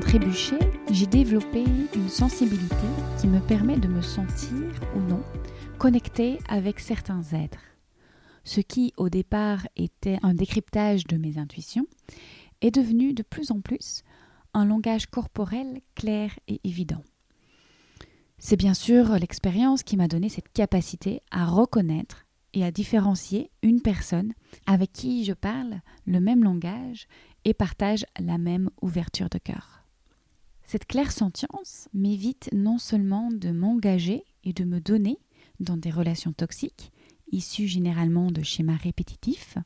Trébucher, j'ai développé une sensibilité qui me permet de me sentir ou non connecté avec certains êtres. Ce qui, au départ, était un décryptage de mes intuitions, est devenu de plus en plus un langage corporel clair et évident. C'est bien sûr l'expérience qui m'a donné cette capacité à reconnaître et à différencier une personne avec qui je parle le même langage et partage la même ouverture de cœur. Cette claire sentience m'évite non seulement de m'engager et de me donner dans des relations toxiques, issues généralement de schémas répétitifs,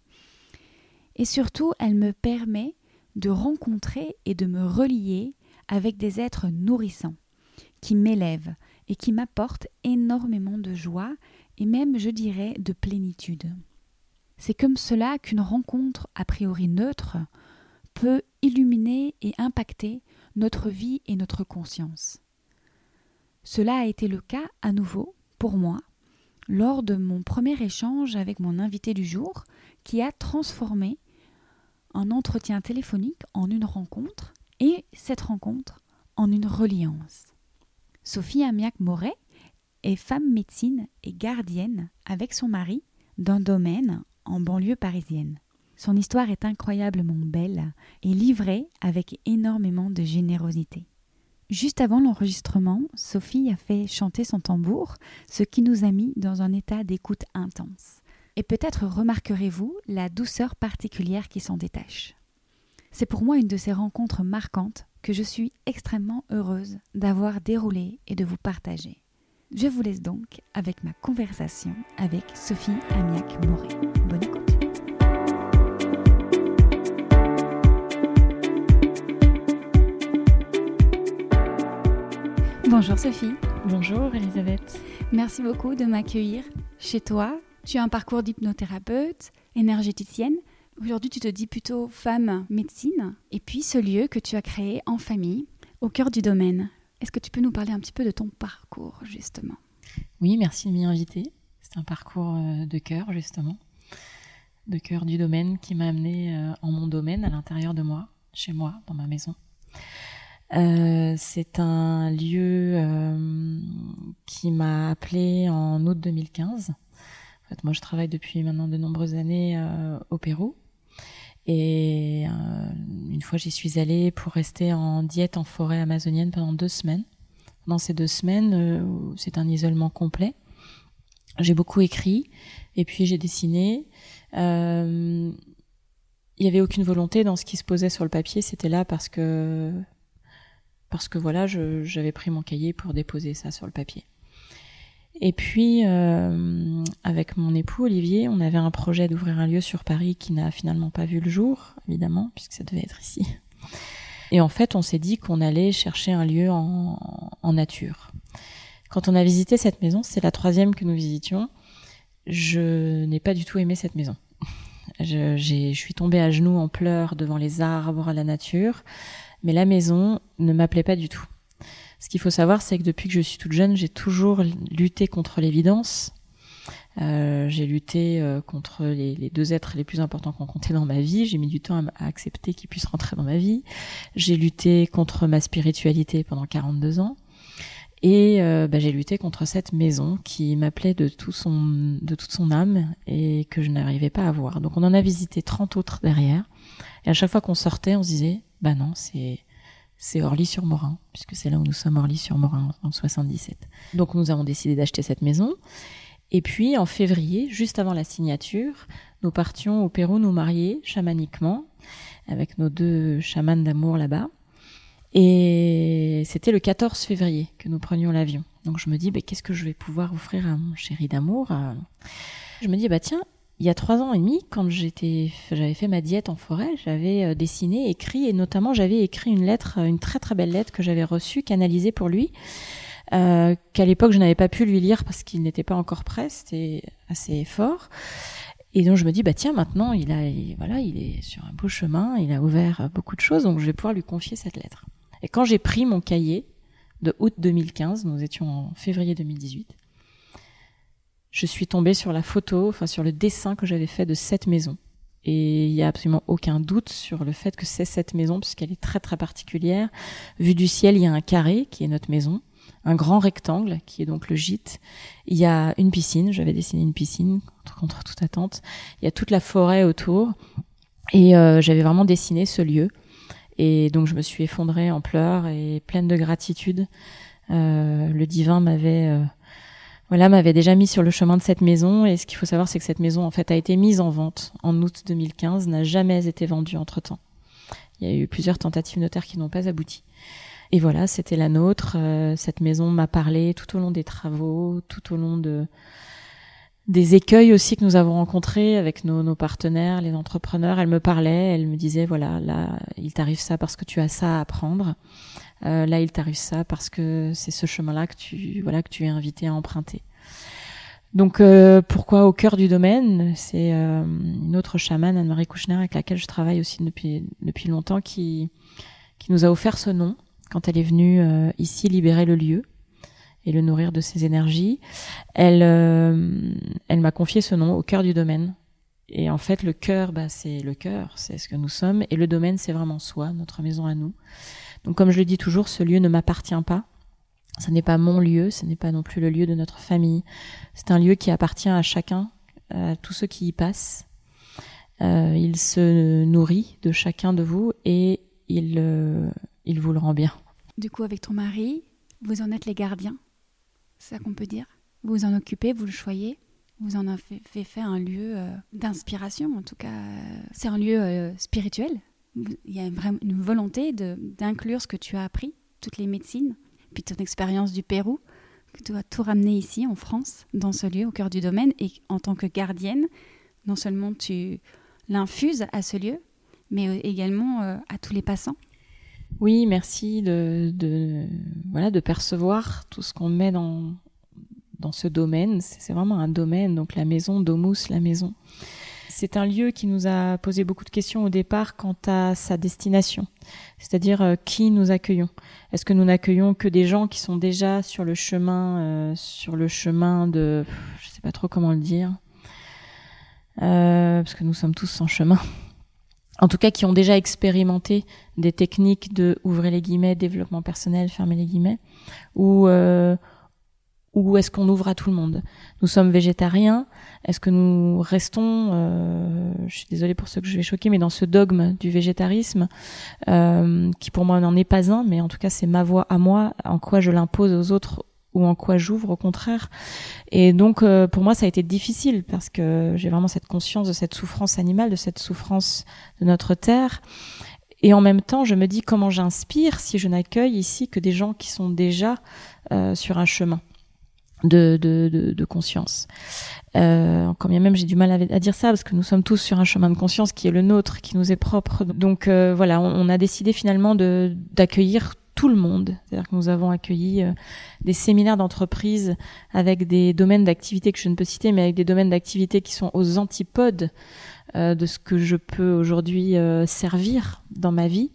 et surtout elle me permet de rencontrer et de me relier avec des êtres nourrissants, qui m'élèvent et qui m'apportent énormément de joie et même, je dirais, de plénitude. C'est comme cela qu'une rencontre a priori neutre peut illuminer et impacter notre vie et notre conscience. Cela a été le cas à nouveau pour moi lors de mon premier échange avec mon invité du jour qui a transformé un entretien téléphonique en une rencontre et cette rencontre en une reliance. Sophie Amiac-Moret est femme médecine et gardienne avec son mari d'un domaine en banlieue parisienne. Son histoire est incroyablement belle et livrée avec énormément de générosité. Juste avant l'enregistrement, Sophie a fait chanter son tambour, ce qui nous a mis dans un état d'écoute intense. Et peut-être remarquerez-vous la douceur particulière qui s'en détache. C'est pour moi une de ces rencontres marquantes que je suis extrêmement heureuse d'avoir déroulé et de vous partager. Je vous laisse donc avec ma conversation avec Sophie Amiac-Moret. Bonne écoute. Bonjour Sophie. Bonjour Elisabeth. Merci beaucoup de m'accueillir chez toi. Tu as un parcours d'hypnothérapeute, énergéticienne. Aujourd'hui, tu te dis plutôt femme médecine. Et puis ce lieu que tu as créé en famille, au cœur du domaine. Est-ce que tu peux nous parler un petit peu de ton parcours, justement? Oui, merci de m'y inviter. C'est un parcours euh, de cœur, justement. De cœur du domaine qui m'a amené euh, en mon domaine, à l'intérieur de moi, chez moi, dans ma maison. Euh, c'est un lieu euh, qui m'a appelé en août 2015. En fait, moi, je travaille depuis maintenant de nombreuses années euh, au Pérou. Et une fois, j'y suis allée pour rester en diète en forêt amazonienne pendant deux semaines. Pendant ces deux semaines, c'est un isolement complet. J'ai beaucoup écrit et puis j'ai dessiné. Il n'y avait aucune volonté dans ce qui se posait sur le papier. C'était là parce que parce que voilà, j'avais pris mon cahier pour déposer ça sur le papier. Et puis, euh, avec mon époux Olivier, on avait un projet d'ouvrir un lieu sur Paris qui n'a finalement pas vu le jour, évidemment, puisque ça devait être ici. Et en fait, on s'est dit qu'on allait chercher un lieu en, en, nature. Quand on a visité cette maison, c'est la troisième que nous visitions, je n'ai pas du tout aimé cette maison. Je, je suis tombée à genoux en pleurs devant les arbres, la nature mais la maison ne m'appelait pas du tout. Ce qu'il faut savoir, c'est que depuis que je suis toute jeune, j'ai toujours lutté contre l'évidence. Euh, j'ai lutté euh, contre les, deux êtres les plus importants qu'on comptait dans ma vie. J'ai mis du temps à, accepter qu'ils puissent rentrer dans ma vie. J'ai lutté contre ma spiritualité pendant 42 ans. Et euh, bah, j'ai lutté contre cette maison qui m'appelait de, tout de toute son âme et que je n'arrivais pas à voir. Donc on en a visité 30 autres derrière. Et à chaque fois qu'on sortait, on se disait, bah non, c'est Orly-sur-Morin, puisque c'est là où nous sommes, Orly-sur-Morin, en 77. Donc nous avons décidé d'acheter cette maison. Et puis en février, juste avant la signature, nous partions au Pérou nous marier chamaniquement, avec nos deux chamans d'amour là-bas. Et c'était le 14 février que nous prenions l'avion. Donc je me dis, bah, qu'est-ce que je vais pouvoir offrir à mon chéri d'amour Je me dis, bah tiens, il y a trois ans et demi, quand j'étais, j'avais fait ma diète en forêt, j'avais euh, dessiné, écrit, et notamment j'avais écrit une lettre, une très très belle lettre que j'avais reçue, canalisée pour lui, euh, qu'à l'époque je n'avais pas pu lui lire parce qu'il n'était pas encore prêt, c'était assez fort. Et donc je me dis bah tiens maintenant il a voilà il est sur un beau chemin, il a ouvert beaucoup de choses donc je vais pouvoir lui confier cette lettre. Et quand j'ai pris mon cahier de août 2015, nous étions en février 2018, je suis tombée sur la photo, enfin sur le dessin que j'avais fait de cette maison. Et il n'y a absolument aucun doute sur le fait que c'est cette maison puisqu'elle est très très particulière. Vu du ciel, il y a un carré qui est notre maison un grand rectangle qui est donc le gîte. Il y a une piscine, j'avais dessiné une piscine contre, toute attente. Il y a toute la forêt autour et euh, j'avais vraiment dessiné ce lieu. Et donc je me suis effondrée en pleurs et pleine de gratitude. Euh, le divin m'avait euh, voilà m'avait déjà mis sur le chemin de cette maison et ce qu'il faut savoir c'est que cette maison en fait a été mise en vente en août 2015, n'a jamais été vendue entre temps. Il y a eu plusieurs tentatives notaires qui n'ont pas abouti. Et voilà, c'était la nôtre. Euh, cette maison m'a parlé tout au long des travaux, tout au long de des écueils aussi que nous avons rencontrés avec nos, nos partenaires, les entrepreneurs. Elle me parlait, elle me disait voilà, là, il t'arrive ça parce que tu as ça à apprendre. Euh, là, il t'arrive ça parce que c'est ce chemin-là que tu voilà que tu es invité à emprunter. Donc euh, pourquoi au cœur du domaine C'est euh, une autre chamane, Anne-Marie Kouchner, avec laquelle je travaille aussi depuis depuis longtemps, qui qui nous a offert ce nom quand elle est venue ici libérer le lieu et le nourrir de ses énergies, elle, elle m'a confié ce nom au cœur du domaine. Et en fait, le cœur, bah, c'est le cœur, c'est ce que nous sommes, et le domaine, c'est vraiment soi, notre maison à nous. Comme je le dis toujours, ce lieu ne m'appartient pas. Ce n'est pas mon lieu, ce n'est pas non plus le lieu de notre famille. C'est un lieu qui appartient à chacun, à tous ceux qui y passent. Euh, il se nourrit de chacun de vous et il, euh, il vous le rend bien. Du coup, avec ton mari, vous en êtes les gardiens, c'est ça qu'on peut dire Vous vous en occupez, vous le choyez, vous en avez fait, un lieu euh, d'inspiration, en tout cas, c'est un lieu spirituel. Il y a vraiment une volonté d'inclure ce que tu as appris, toutes les médecines, puis ton expérience du Pérou, que tu as tout ramené ici en France, dans ce lieu, au cœur du domaine, et en tant que gardienne, non seulement tu l'infuses à ce lieu, mais également euh, à tous les passants. Oui, merci de, de, voilà, de percevoir tout ce qu'on met dans, dans ce domaine. C'est vraiment un domaine, donc la maison, Domus, la maison. C'est un lieu qui nous a posé beaucoup de questions au départ quant à sa destination, c'est-à-dire euh, qui nous accueillons. Est-ce que nous n'accueillons que des gens qui sont déjà sur le chemin, euh, sur le chemin de, je sais pas trop comment le dire, euh, parce que nous sommes tous en chemin en tout cas qui ont déjà expérimenté des techniques de ouvrir les guillemets, développement personnel, fermer les guillemets, ou euh, ou est-ce qu'on ouvre à tout le monde Nous sommes végétariens. Est-ce que nous restons euh, Je suis désolée pour ceux que je vais choquer, mais dans ce dogme du végétarisme, euh, qui pour moi n'en est pas un, mais en tout cas c'est ma voix à moi, en quoi je l'impose aux autres ou en quoi j'ouvre au contraire. Et donc euh, pour moi ça a été difficile parce que j'ai vraiment cette conscience de cette souffrance animale, de cette souffrance de notre terre. Et en même temps, je me dis comment j'inspire si je n'accueille ici que des gens qui sont déjà euh, sur un chemin de, de, de, de conscience. Euh, quand bien même j'ai du mal à, dire ça parce que nous sommes tous sur un chemin de conscience qui est le nôtre, qui nous est propre. Donc euh, voilà, on, a décidé finalement d'accueillir tout le monde. C'est-à-dire que nous avons accueilli euh, des séminaires d'entreprise avec des domaines d'activité que je ne peux citer, mais avec des domaines d'activité qui sont aux antipodes euh, de ce que je peux aujourd'hui euh, servir dans ma vie.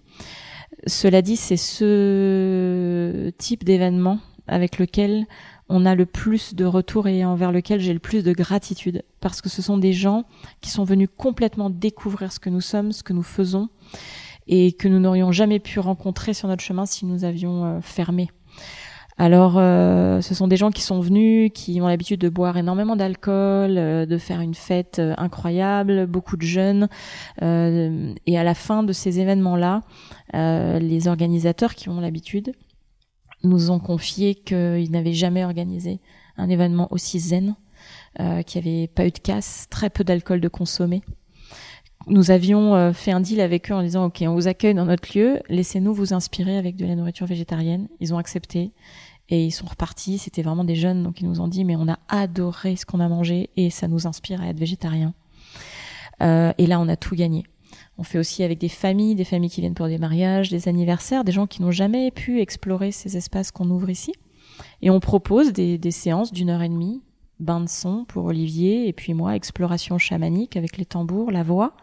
Cela dit, c'est ce type d'événement avec lequel on a le plus de retours et envers lequel j'ai le plus de gratitude parce que ce sont des gens qui sont venus complètement découvrir ce que nous sommes, ce que nous faisons et que nous n'aurions jamais pu rencontrer sur notre chemin si nous avions euh, fermé. Alors, euh, ce sont des gens qui sont venus, qui ont l'habitude de boire énormément d'alcool, euh, de faire une fête euh, incroyable, beaucoup de jeunes. Et à la fin de ces événements-là, les organisateurs qui ont l'habitude nous ont confié qu'ils n'avaient jamais organisé un événement aussi zen, qu'il n'y avait pas eu de casse, très peu d'alcool de consommé nous avions euh, fait un deal avec eux en disant ok on vous accueille dans notre lieu, laissez-nous vous inspirer avec de la nourriture végétarienne. Ils ont accepté et ils sont repartis. C'était vraiment des jeunes donc ils nous ont dit mais on a adoré ce qu'on a mangé et ça nous inspire à être végétarien. Euh, et là on a tout gagné. On fait aussi avec des familles, des familles qui viennent pour des mariages, des anniversaires, des gens qui n'ont jamais pu explorer ces espaces qu'on ouvre ici. Et on propose des, séances d'une heure et demie bain de son pour Olivier, et puis moi, exploration chamanique avec les tambours, la voix.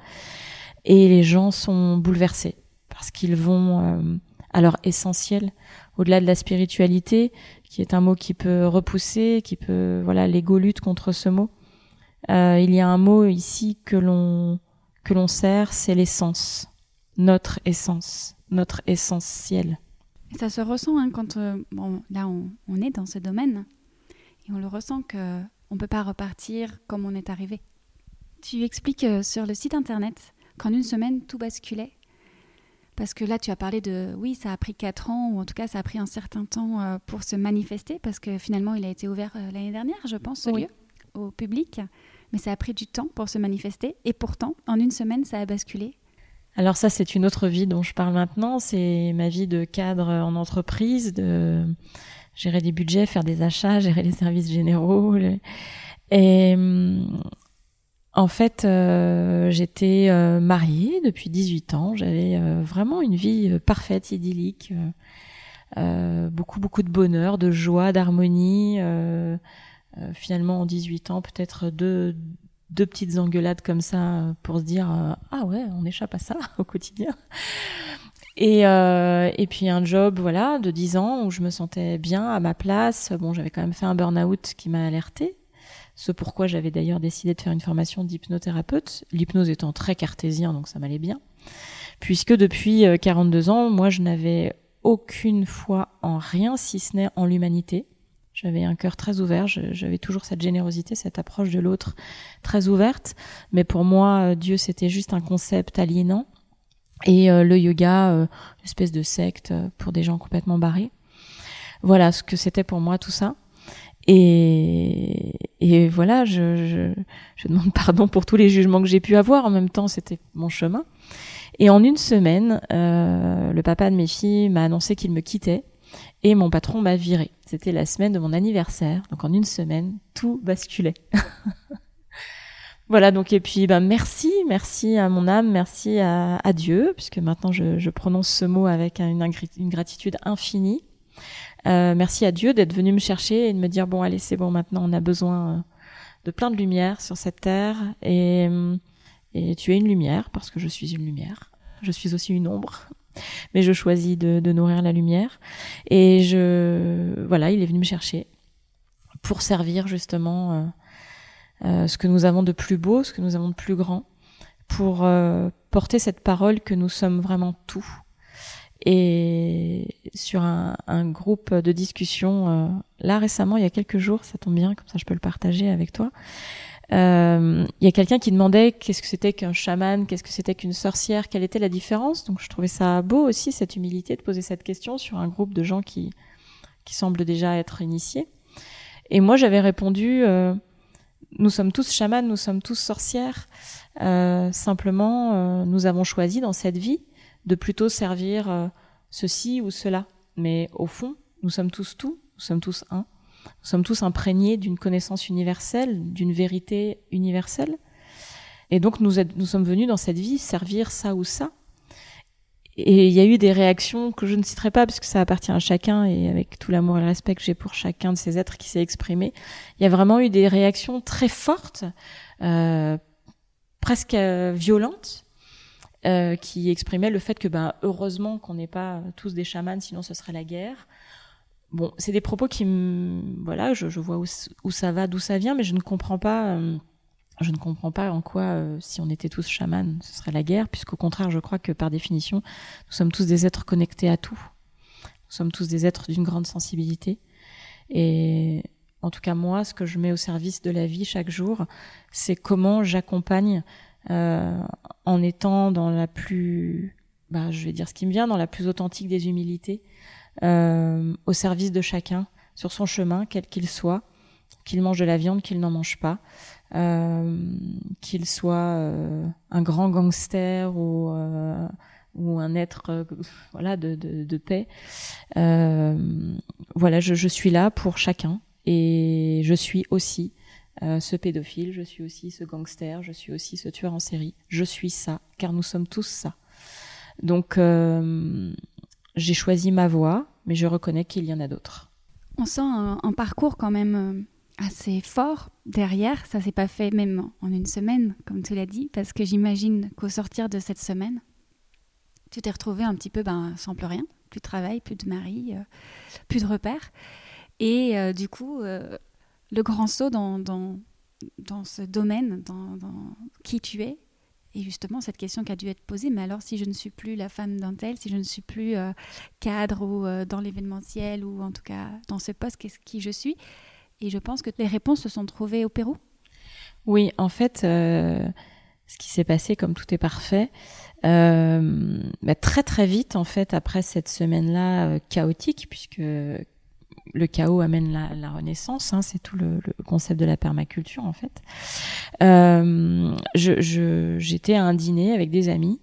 Et les gens sont bouleversés parce qu'ils vont euh, à leur essentiel, au-delà de la spiritualité, qui est un mot qui peut repousser, qui peut, voilà, l'ego lutte contre ce mot. Euh, il y a un mot ici que l'on que l'on sert, c'est l'essence, notre essence, notre essentiel. Ça se ressent hein, quand euh, bon, là on, on, est dans ce domaine et on le ressent que on peut pas repartir comme on est arrivé. Tu expliques euh, sur le site internet qu'en une semaine tout basculait. Parce que là, tu as parlé de oui, ça a pris quatre ans, ou en tout cas, ça a pris un certain temps euh, pour se manifester, parce que finalement, il a été ouvert l'année dernière, je pense, ce lieu, au public. Mais ça a pris du temps pour se manifester, et pourtant, en une semaine, ça a basculé. Alors ça, c'est une autre vie dont je parle maintenant. C'est ma vie de cadre en entreprise, de gérer des budgets, faire des achats, gérer les services généraux. Et en fait, euh, j'étais euh, mariée depuis 18 ans. J'avais euh, vraiment une vie parfaite, idyllique, beaucoup beaucoup de bonheur, de joie, d'harmonie. Finalement, en 18 ans, peut-être deux deux petites engueulades comme ça pour se dire ah ouais, on échappe à ça au quotidien. Et, euh, et puis un job voilà de 10 ans où je me sentais bien à ma place. Bon, j'avais quand même fait un burn-out qui m'a alerté. Ce pourquoi j'avais d'ailleurs décidé de faire une formation d'hypnothérapeute, l'hypnose étant très cartésien, donc ça m'allait bien. Puisque depuis 42 euh, ans, moi, je n'avais aucune foi en rien, si ce n'est en l'humanité. J'avais un cœur très ouvert, j'avais toujours cette générosité, cette approche de l'autre très ouverte. Mais pour moi, Dieu, c'était juste un concept aliénant et euh, le yoga, euh, une espèce de secte euh, pour des gens complètement barrés. Voilà ce que c'était pour moi tout ça. Et, et voilà, je, je, je, demande pardon pour tous les jugements que j'ai pu avoir. En même temps, c'était mon chemin. Et en une semaine, euh, le papa de mes filles m'a annoncé qu'il me quittait et mon patron m'a viré. C'était la semaine de mon anniversaire. Donc en une semaine, tout basculait. Voilà, donc et puis ben merci, merci à mon âme, merci à, Dieu, puisque maintenant je, prononce ce mot avec une, une gratitude infinie. Euh, merci à Dieu d'être venu me chercher et de me dire bon allez c'est bon maintenant on a besoin euh, de plein de lumière sur cette terre et, et tu es une lumière parce que je suis une lumière. Je suis aussi une ombre, mais je choisis de, nourrir la lumière et je voilà il est venu me chercher pour servir justement. Euh, euh, ce que nous avons de plus beau, ce que nous avons de plus grand, pour euh, porter cette parole que nous sommes vraiment tout. Et sur un, groupe de discussion, là récemment, il y a quelques jours, ça tombe bien, comme ça je peux le partager avec toi. Euh, il y a quelqu'un qui demandait qu'est-ce que c'était qu'un chaman, qu'est-ce que c'était qu'une sorcière, quelle était la différence. Donc je trouvais ça beau aussi cette humilité de poser cette question sur un groupe de gens qui qui semblent déjà être initiés. Et moi j'avais répondu euh, nous sommes tous chamans, nous sommes tous sorcières. Euh, simplement, nous avons choisi dans cette vie de plutôt servir ceci ou cela. Mais au fond, nous sommes tous tout, nous sommes tous un. Nous sommes tous imprégnés d'une connaissance universelle, d'une vérité universelle. Et donc nous, sommes venus dans cette vie servir ça ou ça. Et il y a eu des réactions que je ne citerai pas parce que ça appartient à chacun et avec tout l'amour et le respect que j'ai pour chacun de ces êtres qui s'est exprimé, il y a vraiment eu des réactions très fortes, euh, presque euh, violentes, euh, qui exprimaient le fait que ben heureusement qu'on n'est pas tous des chamans, sinon ce serait la guerre. Bon, c'est des propos qui, voilà, je, je vois où, ça va, d'où ça vient, mais je ne comprends pas. Euh, je ne comprends pas en quoi, euh, si on était tous chamans, ce serait la guerre, puisqu'au contraire, je crois que par définition, nous sommes tous des êtres connectés à tout. Nous sommes tous des êtres d'une grande sensibilité. Et en tout cas, moi, ce que je mets au service de la vie chaque jour, c'est comment j'accompagne euh, en étant dans la plus, bah, je vais dire ce qui me vient, dans la plus authentique des humilités, au service de chacun, sur son chemin, quel qu'il soit, qu'il mange de la viande, qu'il n'en mange pas, qu'il soit un grand gangster ou ou un être voilà de, de, paix. voilà, je, je, suis là pour chacun et je suis aussi euh, ce pédophile, je suis aussi ce gangster, je suis aussi ce tueur en série. Je suis ça, car nous sommes tous ça. Donc, euh, j'ai choisi ma voie, mais je reconnais qu'il y en a d'autres. On sent un, parcours quand même euh, assez fort derrière. Ça s'est pas fait même en une semaine, comme tu l'as dit, parce que j'imagine qu'au sortir de cette semaine, tu t'es retrouvé un petit peu ben, sans plus rien, plus de travail, plus de mari, plus de repères. Et du coup, le grand saut dans, dans, dans ce domaine, dans, qui tu es. Et justement, cette question qui a dû être posée, mais alors si je ne suis plus la femme d'un tel, si je ne suis plus euh, cadre ou euh, dans l'événementiel, ou en tout cas dans ce poste, qu'est-ce qui je suis Et je pense que les réponses se sont trouvées au Pérou. Oui, en fait, euh, ce qui s'est passé, comme tout est parfait, bah, très très vite, en fait, après cette semaine-là chaotique, puisque le chaos amène la, renaissance, hein, c'est tout le, concept de la permaculture en fait. Euh, j'étais à un dîner avec des amis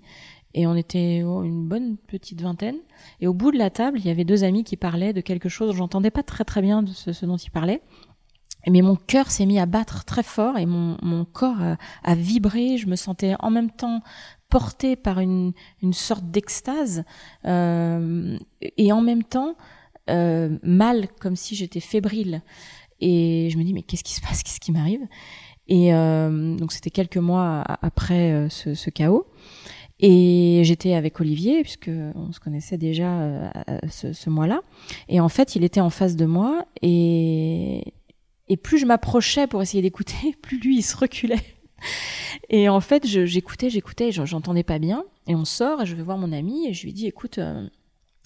et on était oh, une bonne petite vingtaine. Et au bout de la table, il y avait deux amis qui parlaient de quelque chose. J'entendais pas très très bien de ce, dont ils parlaient. Mais mon cœur s'est mis à battre très fort et mon, corps a, vibré. Je me sentais en même temps portée par une, sorte d'extase euh, et en même temps euh, mal, comme si j'étais fébrile. Et je me dis, mais qu'est-ce qui se passe? Qu'est-ce qui m'arrive? Et euh, donc, c'était quelques mois après euh, ce, ce, chaos. Et j'étais avec Olivier, puisque on se connaissait déjà ce, ce mois-là. Et en fait, il était en face de moi. Et, et plus je m'approchais pour essayer d'écouter, plus lui, il se reculait. Et en fait, j'écoutais, j'écoutais, j'entendais pas bien. Et on sort, et je vais voir mon ami, et je lui dis, écoute,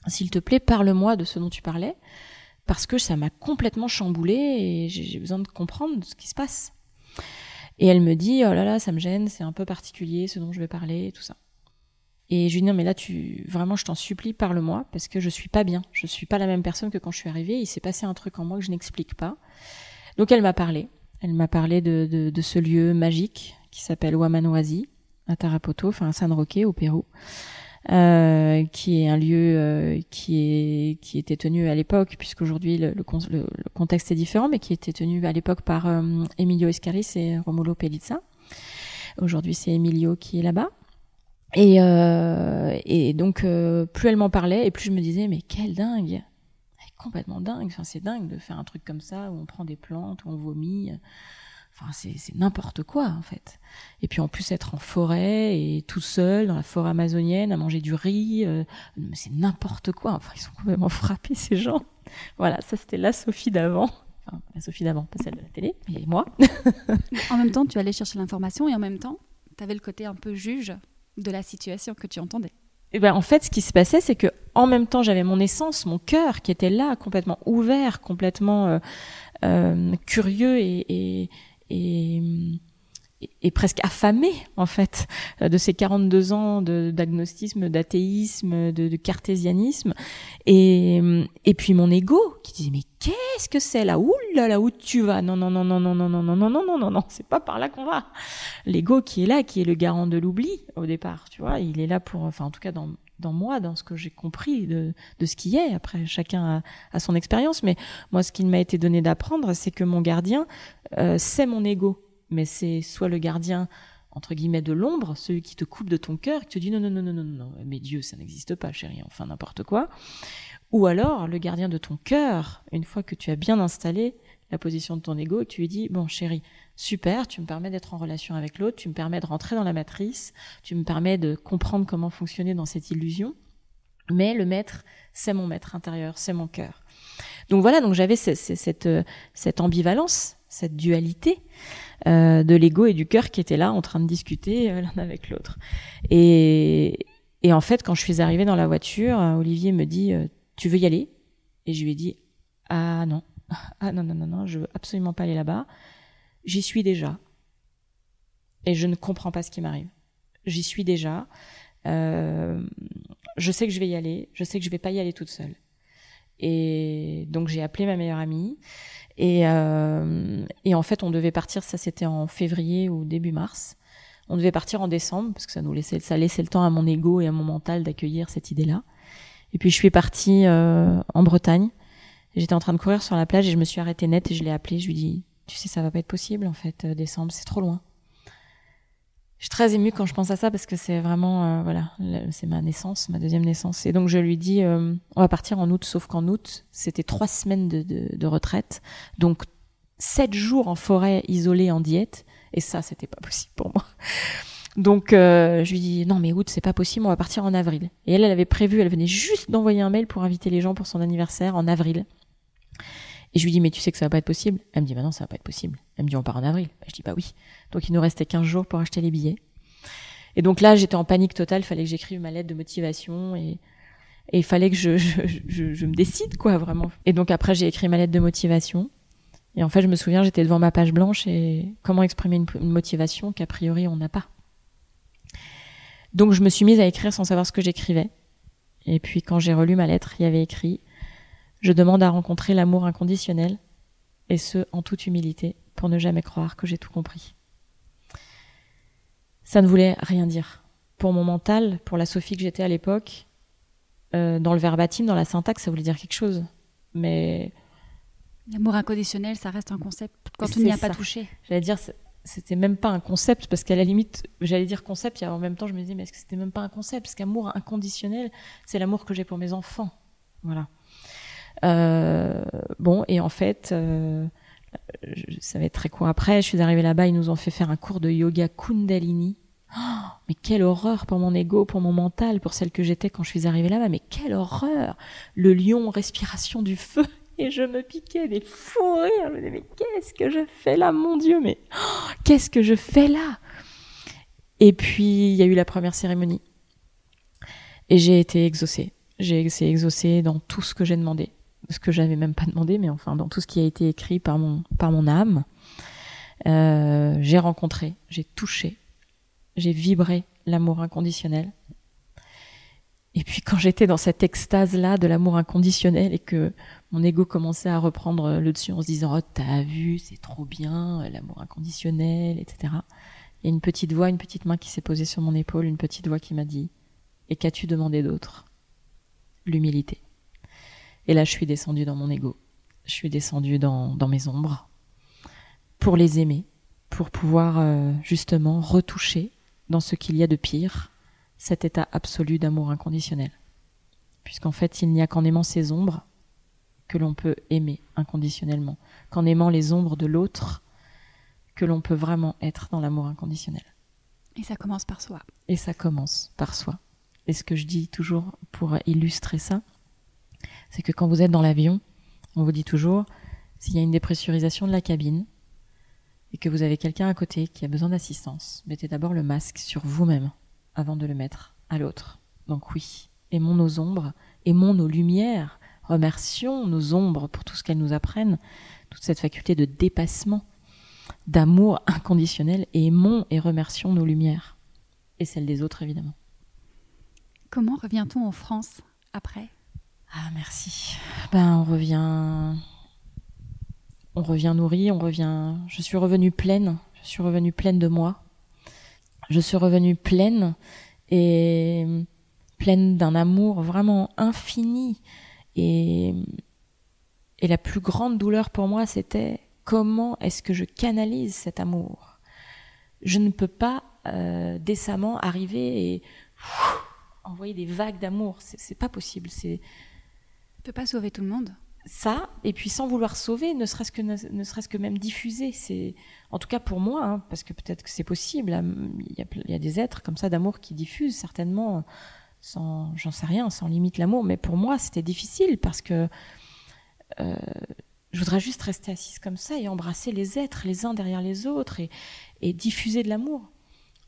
s'il te plaît, parle-moi de ce dont tu parlais, parce que ça m'a complètement chamboulé et j'ai besoin de comprendre ce qui se passe. Et elle me dit, oh là là, ça me gêne, c'est un peu particulier ce dont je vais parler tout ça. Et je lui dis, non, mais là, tu, vraiment, je t'en supplie, parle-moi, parce que je suis pas bien. Je suis pas la même personne que quand je suis arrivée. Il s'est passé un truc en moi que je n'explique pas. Donc, elle m'a parlé. Elle m'a parlé de, ce lieu magique qui s'appelle Wamanoasi, à Tarapoto, enfin à San Roque, au Pérou. Euh, qui est un lieu euh, qui est qui était tenu à l'époque, puisqu'aujourd'hui le, le, contexte est différent, mais qui était tenu à l'époque par euh, Emilio Escaris et Romulo Pelizza. Aujourd'hui, c'est Emilio qui est là-bas. Et, et donc, plus elle m'en parlait, et plus je me disais, mais quelle dingue complètement dingue. Enfin, c'est dingue de faire un truc comme ça où on prend des plantes, où on vomit. Enfin, c'est n'importe quoi en fait. Et puis en plus être en forêt et tout seul dans la forêt amazonienne à manger du riz, euh, c'est n'importe quoi. Enfin, ils sont complètement frappés ces gens. Voilà, ça c'était la Sophie d'avant. Enfin, la Sophie d'avant, pas celle de la télé, mais moi. en même temps, tu allais chercher l'information et en même temps, tu avais le côté un peu juge de la situation que tu entendais. Et eh ben en fait, ce qui se passait, c'est que en même temps, j'avais mon essence, mon cœur qui était là, complètement ouvert, complètement euh, euh, curieux et, et et, et presque affamé en fait de ces 42 ans d'agnostisme, d'athéisme, de, cartésianisme et, et puis mon ego qui disait mais qu'est-ce que c'est là où là là où tu vas non non non non non non non non non non non non non c'est pas par là qu'on va l'ego qui est là qui est le garant de l'oubli au départ tu vois il est là pour enfin en tout cas dans dans moi, dans ce que j'ai compris de, de ce qui est. Après, chacun a, son expérience, mais moi, ce qu'il m'a été donné d'apprendre, c'est que mon gardien, euh, c'est mon ego, mais c'est soit le gardien entre guillemets de l'ombre, celui qui te coupe de ton cœur, qui te dit non non non non non non, mais Dieu, ça n'existe pas, chérie, enfin n'importe quoi. Ou alors le gardien de ton cœur, une fois que tu as bien installé la position de ton ego, tu lui dis bon chérie, super, tu me permets d'être en relation avec l'autre, tu me permets de rentrer dans la matrice, tu me permets de comprendre comment fonctionner dans cette illusion. Mais le maître, c'est mon maître intérieur, c'est mon cœur. Donc voilà, donc j'avais cette, cette, ambivalence, cette dualité euh, de l'ego et du cœur qui étaient là en train de discuter euh, l'un avec l'autre. Et, et en fait, quand je suis arrivée dans la voiture, Olivier me dit euh, Tu veux y aller? Et je lui ai dit Ah non, ah non, non, non, non, je veux absolument pas aller là-bas j'y suis déjà. Et je ne comprends pas ce qui m'arrive. J'y suis déjà. Euh, je sais que je vais y aller. Je sais que je vais pas y aller toute seule. Et donc j'ai appelé ma meilleure amie Et, euh, et en fait, on devait partir, ça c'était en février ou début mars. On devait partir en décembre parce que ça nous laissait, ça laissait le temps à mon ego et à mon mental d'accueillir cette idée-là. Et puis je suis partie euh, en Bretagne. J'étais en train de courir sur la plage et je me suis arrêtée net et je l'ai appelé. Je lui dis, tu sais, ça va pas être possible en fait, euh, décembre, c'est trop loin. Je suis très émue quand je pense à ça parce que c'est vraiment, euh, voilà, c'est ma naissance, ma deuxième naissance. Et donc je lui dis, euh, on va partir en août, sauf qu'en août, c'était trois semaines de, retraite, donc sept jours en forêt isolée en diète, et ça, c'était pas possible pour moi. Donc euh, je lui dis non mais août c'est pas possible, on va partir en avril. Et elle, elle avait prévu, elle venait juste d'envoyer un mail pour inviter les gens pour son anniversaire en avril. Et je lui dis, mais tu sais que ça va pas être possible Elle me dit, bah non, ça va pas être possible. Elle me dit, on part en avril. Bah, je dis, bah oui. Donc il nous restait 15 jours pour acheter les billets. Et donc là, j'étais en panique totale. Fallait que j'écrive ma lettre de motivation et, il fallait que je, je, me décide, quoi, vraiment. Et donc après, j'ai écrit ma lettre de motivation. Et en fait, je me souviens, j'étais devant ma page blanche et comment exprimer une, une motivation qu'a priori on n'a pas. Donc je me suis mise à écrire sans savoir ce que j'écrivais. Et puis quand j'ai relu ma lettre, il y avait écrit je demande à rencontrer l'amour inconditionnel, et ce, en toute humilité, pour ne jamais croire que j'ai tout compris. Ça ne voulait rien dire. Pour mon mental, pour la Sophie que j'étais à l'époque, euh, dans le verbatim, dans la syntaxe, ça voulait dire quelque chose. Mais. L'amour inconditionnel, ça reste un concept quand on n'y a pas touché. J'allais dire, c'était même pas un concept, parce qu'à la limite, j'allais dire concept, et en même temps, je me disais, mais est-ce que c'était même pas un concept? Parce qu'amour inconditionnel, c'est l'amour que j'ai pour mes enfants. Voilà. Euh, bon, et en fait, euh, ça va être très court après, je suis arrivée là-bas, ils nous ont fait faire un cours de yoga Kundalini. Oh, mais quelle horreur pour mon ego, pour mon mental, pour celle que j'étais quand je suis arrivée là-bas. Mais quelle horreur Le lion, respiration du feu. Et je me piquais des fous rires. Je me disais, mais qu'est-ce que je fais là, mon Dieu Mais oh, qu'est-ce que je fais là? Et puis, il y a eu la première cérémonie. Et j'ai été exaucée. J'ai été exaucée dans tout ce que j'ai demandé ce que j'avais même pas demandé, mais enfin dans tout ce qui a été écrit par mon par mon âme, euh, j'ai rencontré, j'ai touché, j'ai vibré l'amour inconditionnel. Et puis quand j'étais dans cette extase là de l'amour inconditionnel et que mon ego commençait à reprendre le dessus en se disant oh t'as vu c'est trop bien l'amour inconditionnel etc. Il y a une petite voix, une petite main qui s'est posée sur mon épaule, une petite voix qui m'a dit et qu'as-tu demandé d'autre? L'humilité. Et là, je suis descendue dans mon ego. Je suis descendue dans, dans mes ombres pour les aimer, pour pouvoir euh, justement retoucher dans ce qu'il y a de pire cet état absolu d'amour inconditionnel. Puisqu'en fait, il n'y a qu'en aimant ces ombres que l'on peut aimer inconditionnellement, qu'en aimant les ombres de l'autre que l'on peut vraiment être dans l'amour inconditionnel. Et ça commence par soi. Et ça commence par soi. Et ce que je dis toujours pour illustrer ça, c'est que quand vous êtes dans l'avion, on vous dit toujours, s'il y a une dépressurisation de la cabine et que vous avez quelqu'un à côté qui a besoin d'assistance, mettez d'abord le masque sur vous-même avant de le mettre à l'autre. Donc oui, aimons nos ombres, aimons nos lumières, remercions nos ombres pour tout ce qu'elles nous apprennent, toute cette faculté de dépassement, d'amour inconditionnel, et aimons et remercions nos lumières, et celles des autres évidemment. Comment revient-on en France après? Ah merci. Ben on revient, on revient nourri, on revient. Je suis revenue pleine. Je suis revenue pleine de moi. Je suis revenue pleine et pleine d'un amour vraiment infini. Et et la plus grande douleur pour moi, c'était comment est-ce que je canalise cet amour? Je ne peux pas euh, décemment arriver et envoyer des vagues d'amour. C'est pas possible. Pas sauver tout le monde. Ça, et puis sans vouloir sauver, ne serait-ce que, même diffuser. C'est, en tout cas pour moi, hein, parce que peut-être que c'est possible. Il y, a, il y a des êtres comme ça d'amour qui diffusent certainement, sans, j'en sais rien, sans limite l'amour. Mais pour moi, c'était difficile parce que euh, je voudrais juste rester assise comme ça et embrasser les êtres les uns derrière les autres et diffuser de l'amour.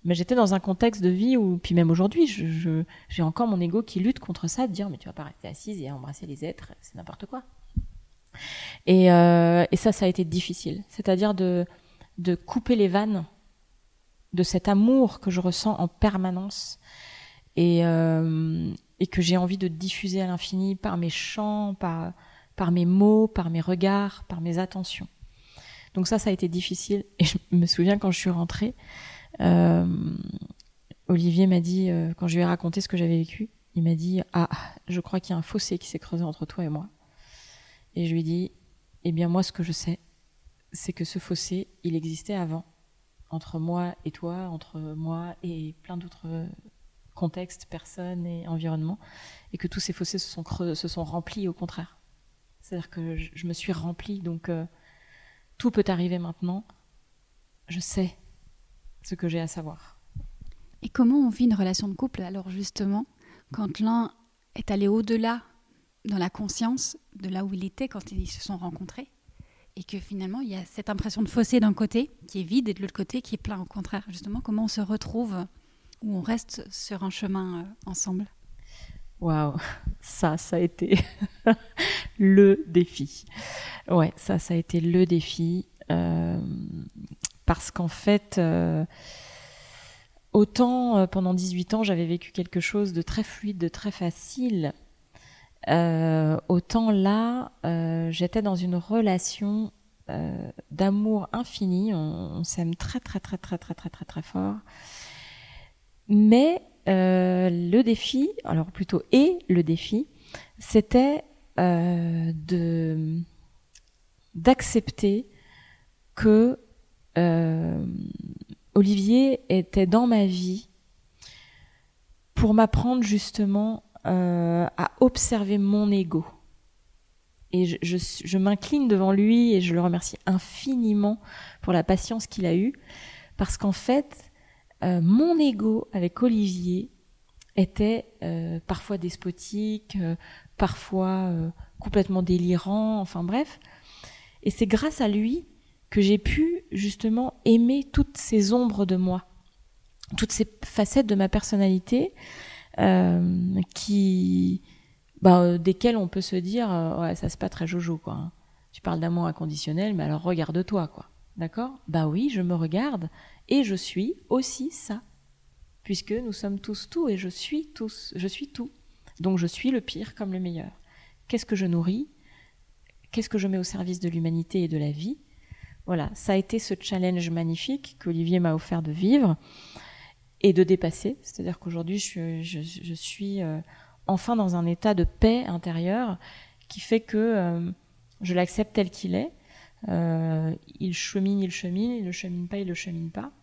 Mais j'étais dans un contexte de vie où, puis même aujourd'hui, j'ai encore mon ego qui lutte contre ça, de dire mais tu vas pas rester assise et embrasser les êtres, c'est n'importe quoi. Et, euh, et ça, ça a été difficile. C'est-à-dire de, de couper les vannes de cet amour que je ressens en permanence et, euh, et que j'ai envie de diffuser à l'infini par mes chants, par, par mes mots, par mes regards, par mes attentions. Donc ça, ça a été difficile. Et je me souviens quand je suis rentrée, Olivier m'a dit, euh, quand je lui ai raconté ce que j'avais vécu, il m'a dit, ah, je crois qu'il y a un fossé qui s'est creusé entre toi et moi. Et je lui ai dit, eh bien moi, ce que je sais, c'est que ce fossé, il existait avant, entre moi et toi, entre moi et plein d'autres contextes, personnes et environnements, et que tous ces fossés se sont, se sont remplis au contraire. C'est-à-dire que je, me suis remplie, donc euh, tout peut arriver maintenant. Je sais ce que j'ai à savoir. Et comment on vit une relation de couple alors justement quand l'un est allé au-delà dans la conscience de là où il était quand ils se sont rencontrés et que finalement il y a cette impression de fossé d'un côté qui est vide et de l'autre côté qui est plein au contraire? Justement comment on se retrouve ou on reste sur un chemin euh, ensemble? Waouh, ça, ça a été le défi. Ouais, ça, ça a été le défi. Euh, parce qu'en fait, euh, autant pendant 18 ans, j'avais vécu quelque chose de très fluide, de très facile, autant là, j'étais dans une relation d'amour infini. On, on s'aime très, très, très, très, très, très, très, très fort. Mais euh, le défi, alors plutôt et le défi, c'était euh, d'accepter que euh, Olivier était dans ma vie pour m'apprendre justement à observer mon ego. Et je, m'incline devant lui et je le remercie infiniment pour la patience qu'il a eue, parce qu'en fait, euh, mon ego avec Olivier était euh, parfois despotique, euh, parfois complètement délirant, enfin bref. Et c'est grâce à lui que j'ai pu justement aimer toutes ces ombres de moi, toutes ces facettes de ma personnalité qui, bah, desquelles on peut se dire, ouais, ça c'est pas très jojo quoi. Hein. Tu parles d'amour inconditionnel, mais alors regarde-toi quoi. D'accord? Bah oui, je me regarde et je suis aussi ça. Puisque nous sommes tous tout et je suis tous, je suis tout. Donc je suis le pire comme le meilleur. Qu'est-ce que je nourris? Qu'est-ce que je mets au service de l'humanité et de la vie? Voilà, ça a été ce challenge magnifique qu'Olivier m'a offert de vivre et de dépasser. C'est-à-dire qu'aujourd'hui, je, suis euh, enfin dans un état de paix intérieure qui fait que euh, je l'accepte tel qu'il est. Euh, il chemine, il chemine, il ne chemine pas, il ne chemine pas.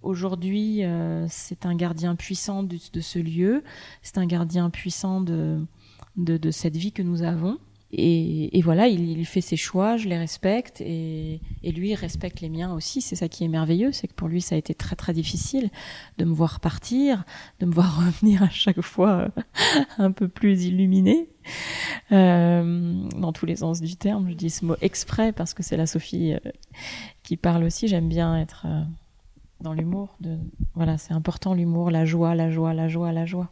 Aujourd'hui, c'est un gardien puissant de, ce lieu, c'est un gardien puissant de, cette vie que nous avons. Et, voilà, il, fait ses choix, je les respecte, et, lui respecte les miens aussi. C'est ça qui est merveilleux, c'est que pour lui, ça a été très très difficile de me voir partir, de me voir revenir à chaque fois un peu plus illuminé, euh, dans tous les sens du terme. Je dis ce mot exprès parce que c'est la Sophie qui parle aussi. J'aime bien être euh, dans l'humour. Voilà, c'est important l'humour, la joie, la joie, la joie, la joie.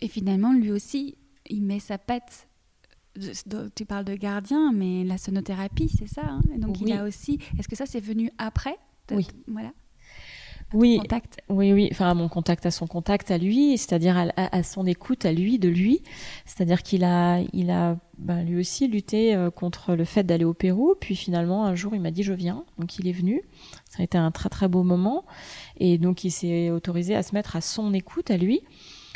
Et finalement, lui aussi, il met sa patte. Tu parles de gardien, mais la sonothérapie, c'est ça. Hein donc il a aussi. Est-ce que ça, c'est venu après Oui. Voilà oui, oui, oui. Enfin, à mon contact, à son contact, à lui, c'est-à-dire à, son écoute, à lui, de lui. C'est-à-dire qu'il a, il a, ben, lui aussi lutté euh, contre le fait d'aller au Pérou. Puis finalement, un jour, il m'a dit je viens. Donc il est venu. Ça a été un très très beau moment. Et donc il s'est autorisé à se mettre à son écoute, à lui.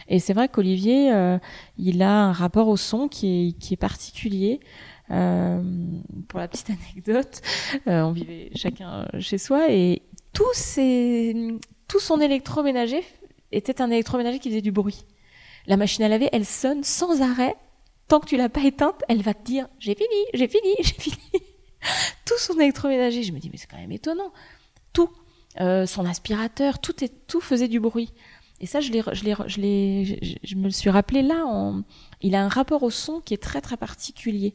Et c'est vrai qu'Olivier, euh, il a un rapport au son qui est, particulier. Euh, pour la petite anecdote, euh, on vivait chacun chez soi et tout, son électroménager était un électroménager qui faisait du bruit. La machine à laver, elle sonne sans arrêt. Tant que tu l'as pas éteinte, elle va te dire j'ai fini, j'ai fini, j'ai fini. tout son électroménager, je me dis mais c'est quand même étonnant. Tout, son aspirateur, tout tout faisait du bruit. Et ça, je me le suis rappelé là. il a un rapport au son qui est très très particulier.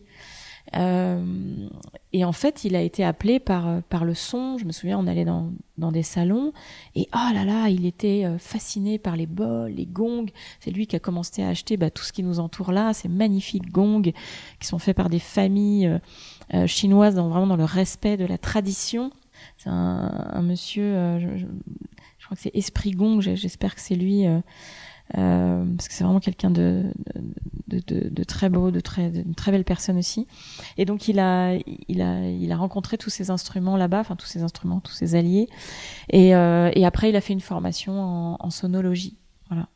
Euh, et en fait, il a été appelé par, par le son. Je me souviens, on allait dans, dans des salons et oh là là, il était euh, fasciné par les bols, les gongs. C'est lui qui a commencé à acheter bah, tout ce qui nous entoure là, ces magnifiques gongs qui sont faits par des familles euh, chinoises, dans, vraiment dans le respect de la tradition. C'est un, monsieur, crois que c'est Esprit Gong, j'espère que c'est lui. Euh, parce que c'est vraiment quelqu'un de, très beaux, de très, belles personnes aussi. Et donc il a, rencontré tous ces instruments là-bas, enfin tous ces instruments, tous ces alliés. Et, euh, et après il a fait une formation en, en sonologie. Voilà.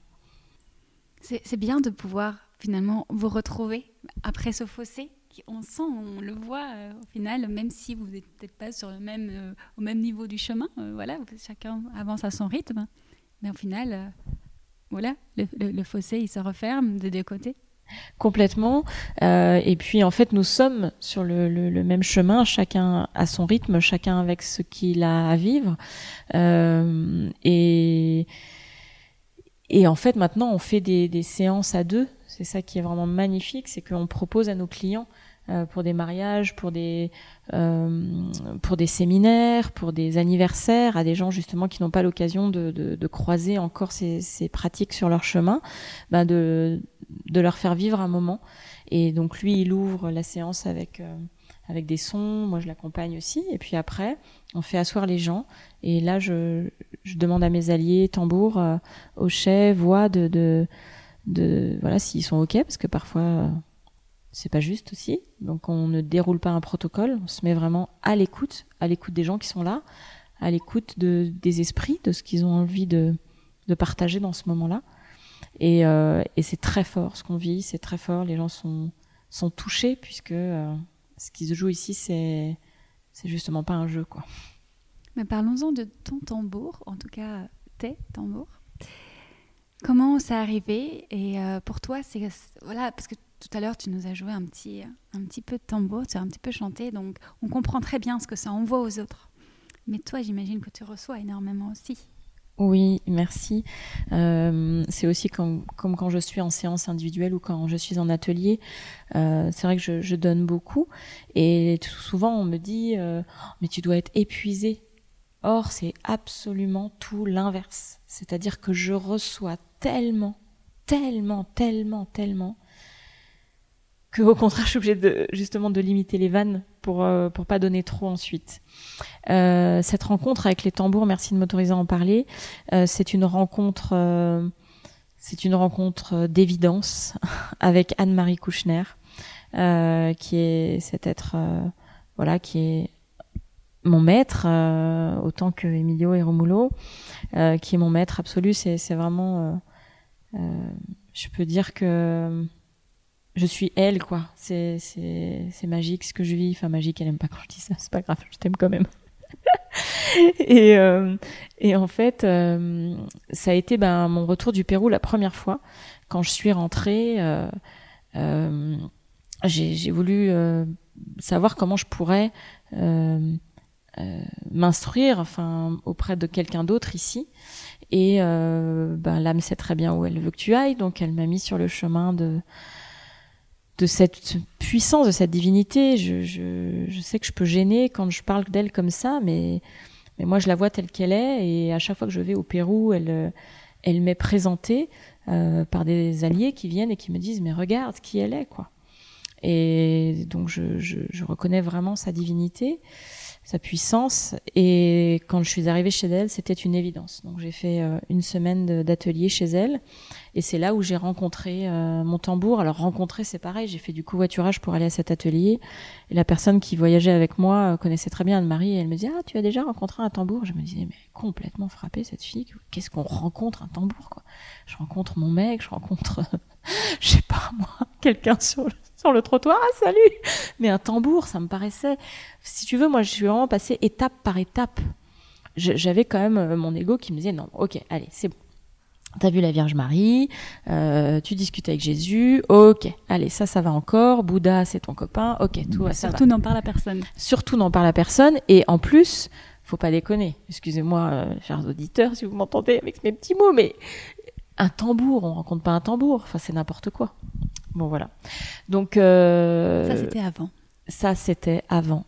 C'est bien de pouvoir finalement vous retrouver après ce fossé? On sent, on le voit euh, au final, même si vous n'êtes peut-être pas sur le même, euh, au même niveau du chemin. voilà, chacun avance à son rythme. Mais au final, voilà, le, fossé, il se referme des deux côtés. Complètement. Euh, et puis en fait, nous sommes sur le, même chemin, chacun à son rythme, chacun avec ce qu'il a à vivre. Euh, et, en fait, maintenant, on fait des, des séances à deux. C'est ça qui est vraiment magnifique, c'est qu'on propose à nos clients euh, pour des mariages, pour des euh, pour des séminaires, pour des anniversaires, à des gens justement qui n'ont pas l'occasion de, de, croiser encore ces, ces, pratiques sur leur chemin, bah de de leur faire vivre un moment. Et donc lui, il ouvre la séance avec euh, avec des sons, moi je l'accompagne aussi. Et puis après, on fait asseoir les gens. Et là, je, je demande à mes alliés, tambour, euh, voix, de, de voilà s'ils sont ok, parce que parfois c'est pas juste aussi. Donc on ne déroule pas un protocole, on se met vraiment à l'écoute, à l'écoute des gens qui sont là, à l'écoute de, des esprits, de ce qu'ils ont envie de, de partager dans ce moment-là. Et, euh, et c'est très fort ce qu'on vit, c'est très fort. Les gens sont, sont touchés puisque euh, ce qui se joue ici, c'est, c'est justement pas un jeu, quoi. Mais parlons-en de ton tambour, en tout cas tes tambours. Comment ça arrivé Et euh, pour toi, c'est voilà parce que tout à l'heure, tu nous as joué un petit, un petit peu de tambour, tu as un petit peu chanté, donc on comprend très bien ce que ça envoie aux autres. Mais toi, j'imagine que tu reçois énormément aussi. Oui, merci. Euh, c'est aussi comme, quand je suis en séance individuelle ou quand je suis en atelier. Euh, c'est vrai que je, je, donne beaucoup. Et souvent, on me dit, euh, mais tu dois être épuisé. Or, c'est absolument tout l'inverse. C'est-à-dire que je reçois tellement, tellement, tellement, tellement que au contraire je suis obligée de justement de limiter les vannes pour euh, pour pas donner trop ensuite. Euh, cette rencontre avec les tambours, merci de m'autoriser à en parler. Euh, c'est une rencontre euh, c'est une rencontre d'évidence avec Anne-Marie Kouchner, euh, qui est cet être voilà qui est mon maître autant que Emilio et Romulo, qui est mon maître absolu. C'est c'est vraiment je peux dire que je suis elle, quoi. C'est, c'est, c'est magique ce que je vis. Enfin, magique, elle aime pas quand je dis ça. C'est pas grave, je t'aime quand même. et, euh, et en fait, euh, ça a été ben, mon retour du Pérou la première fois. Quand je suis rentrée, euh, euh j'ai, voulu savoir comment je pourrais m'instruire enfin, auprès de quelqu'un d'autre ici. Et ben, l'âme sait très bien où elle veut que tu ailles. Donc, elle m'a mis sur le chemin de de cette puissance, de cette divinité. Je, sais que je peux gêner quand je parle d'elle comme ça, mais, moi je la vois telle qu'elle est. Et à chaque fois que je vais au Pérou, elle, m'est présentée euh, par des alliés qui viennent et qui me disent mais regarde qui elle est quoi. Et donc je reconnais vraiment sa divinité sa puissance. Et quand je suis arrivée chez elle, c'était une évidence. Donc j'ai fait euh, une semaine d'atelier chez elle, et c'est là où j'ai rencontré euh, mon tambour. Alors rencontrer, c'est pareil. J'ai fait du covoiturage pour aller à cet atelier, et la personne qui voyageait avec moi euh, connaissait très bien Anne-Marie, et elle me dit ah tu as déjà rencontré un tambour? Je me disais mais complètement frappée cette fille. Qu'est-ce qu'on rencontre un tambour quoi? Je rencontre mon mec, je rencontre, je sais pas moi, quelqu'un sur le sur le trottoir, ah, salut Mais un tambour, ça me paraissait... Si tu veux, moi, je suis vraiment passée étape par étape. J'avais quand même euh, mon ego qui me disait, non, ok, allez, c'est bon. T'as vu la Vierge Marie, euh, tu discutes avec Jésus, ok, allez, ça, ça va encore. Bouddha, c'est ton copain, ok, tout va, ça Surtout n'en parle à personne. Surtout n'en parle à personne, et en plus, faut pas déconner. Excusez-moi, euh, chers auditeurs, si vous m'entendez avec mes petits mots, mais un tambour, on rencontre pas un tambour, enfin c'est n'importe quoi. Bon voilà. Donc euh, ça c'était avant. Ça c'était avant.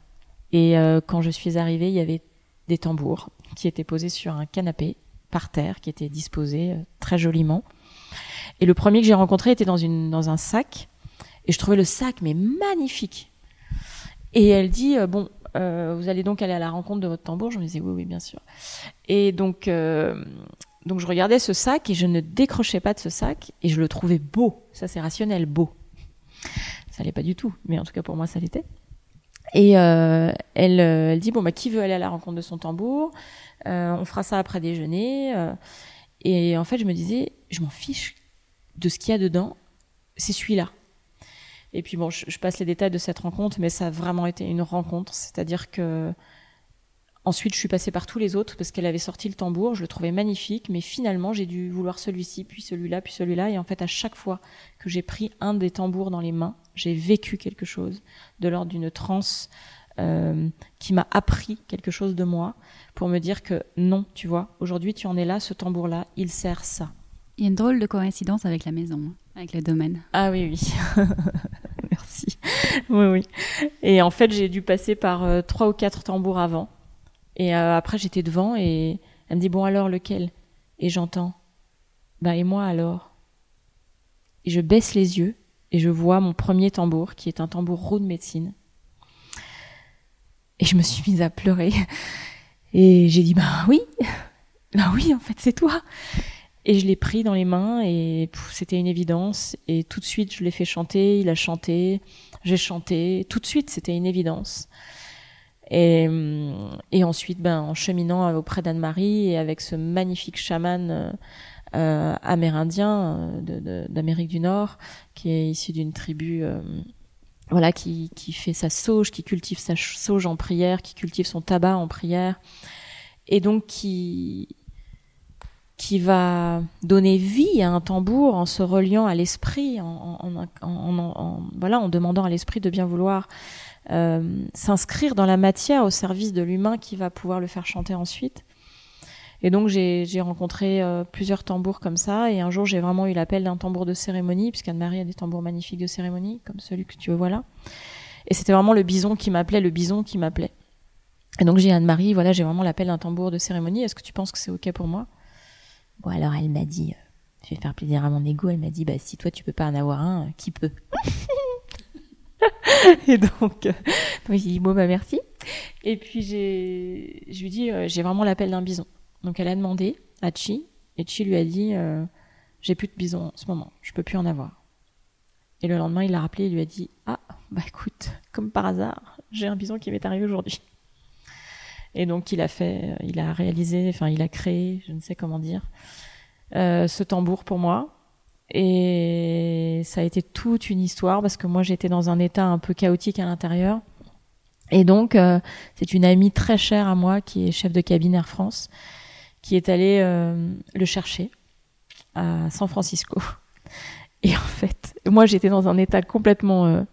Et quand je suis arrivée, il y avait des tambours qui étaient posés sur un canapé par terre, qui étaient disposés euh, très joliment. Et le premier que j'ai rencontré était dans une dans un sac, et je trouvais le sac mais magnifique. Et elle dit bon, vous allez donc aller à la rencontre de votre tambour. Je me disais oui oui bien sûr. Et donc donc je regardais ce sac et je ne décrochais pas de ce sac et je le trouvais beau. Ça c'est rationnel, beau. Ça l'est pas du tout, mais en tout cas pour moi ça l'était. Et euh, elle, euh, elle dit bon bah qui veut aller à la rencontre de son tambour? Euh, On fera ça après déjeuner. euh. et en fait je me disais je m'en fiche de ce qu'il y a dedans, c'est celui-là. Et puis bon, je, je passe les détails de cette rencontre, mais ça a vraiment été une rencontre. C'est-à-dire que ensuite je suis passée par tous les autres parce qu'elle avait sorti le tambour, je le trouvais magnifique, mais finalement j'ai dû vouloir celui-ci, puis celui-là, puis celui-là. Et en fait à chaque fois que j'ai pris un des tambours dans les mains, j'ai vécu quelque chose de l'ordre d'une transe euh, qui m'a appris quelque chose de moi pour me dire que non, tu vois, aujourd'hui tu en es là, ce tambour-là, il sert ça. Il y a une drôle de coïncidence avec la maison, hein, avec le domaine. Ah oui, oui. Merci. Oui, oui. Et en fait, j'ai dû passer par euh, trois ou quatre tambours avant. Et euh, après, j'étais devant et elle me dit Bon, alors lequel? Et j'entends Bah, et moi alors? Et je baisse les yeux et je vois mon premier tambour, qui est un tambour roux de médecine. Et je me suis mise à pleurer. Et j'ai dit Bah oui Bah oui, en fait, c'est toi et je l'ai pris dans les mains et c'était une évidence. Et tout de suite, je l'ai fait chanter, il a chanté, j'ai chanté. Tout de suite, c'était une évidence. Et, hum, et ensuite, ben, en cheminant auprès d'Anne-Marie et avec ce magnifique chaman euh, euh, amérindien euh, d'Amérique du Nord, qui est issu d'une tribu, euh, voilà, qui, qui fait sa sauge, qui cultive sa sauge en prière, qui cultive son tabac en prière, et donc qui qui va donner vie à un tambour en se reliant à l'esprit, en, en- en- voilà, en demandant à l'esprit de bien vouloir euh, s'inscrire dans la matière au service de l'humain qui va pouvoir le faire chanter ensuite. Et donc j'ai rencontré euh, plusieurs tambours comme ça, et un jour j'ai vraiment eu l'appel d'un tambour de cérémonie, puisqu'Anne-Marie a des tambours magnifiques de cérémonie, comme celui que tu vois là. Et c'était vraiment le bison qui m'appelait, le bison qui m'appelait. Et donc j'ai Anne-Marie, voilà, j'ai vraiment l'appel d'un tambour de cérémonie, est-ce que tu penses que c'est OK pour moi? Bon, alors elle m'a dit, euh, je vais faire plaisir à mon ego, elle m'a dit, bah si toi tu peux pas en avoir un, qui peut? Et donc, euh, donc j'ai dit, bon bah merci. Et puis j'ai, je lui dis, euh, j'ai vraiment l'appel d'un bison. Donc elle a demandé à Chi, et Chi lui a dit, euh, j'ai plus de bison en ce moment, je peux plus en avoir. Et le lendemain, il l'a rappelé, il lui a dit, ah bah écoute, comme par hasard, j'ai un bison qui m'est arrivé aujourd'hui. Et donc il a fait, il a réalisé, enfin il a créé, je ne sais comment dire, ce tambour pour moi. Et ça a été toute une histoire parce que moi j'étais dans un état un peu chaotique à l'intérieur. Et donc euh, c'est une amie très chère à moi qui est chef de cabine Air France qui est allée euh, le chercher à San Francisco. Et en fait, moi j'étais dans un état complètement euh,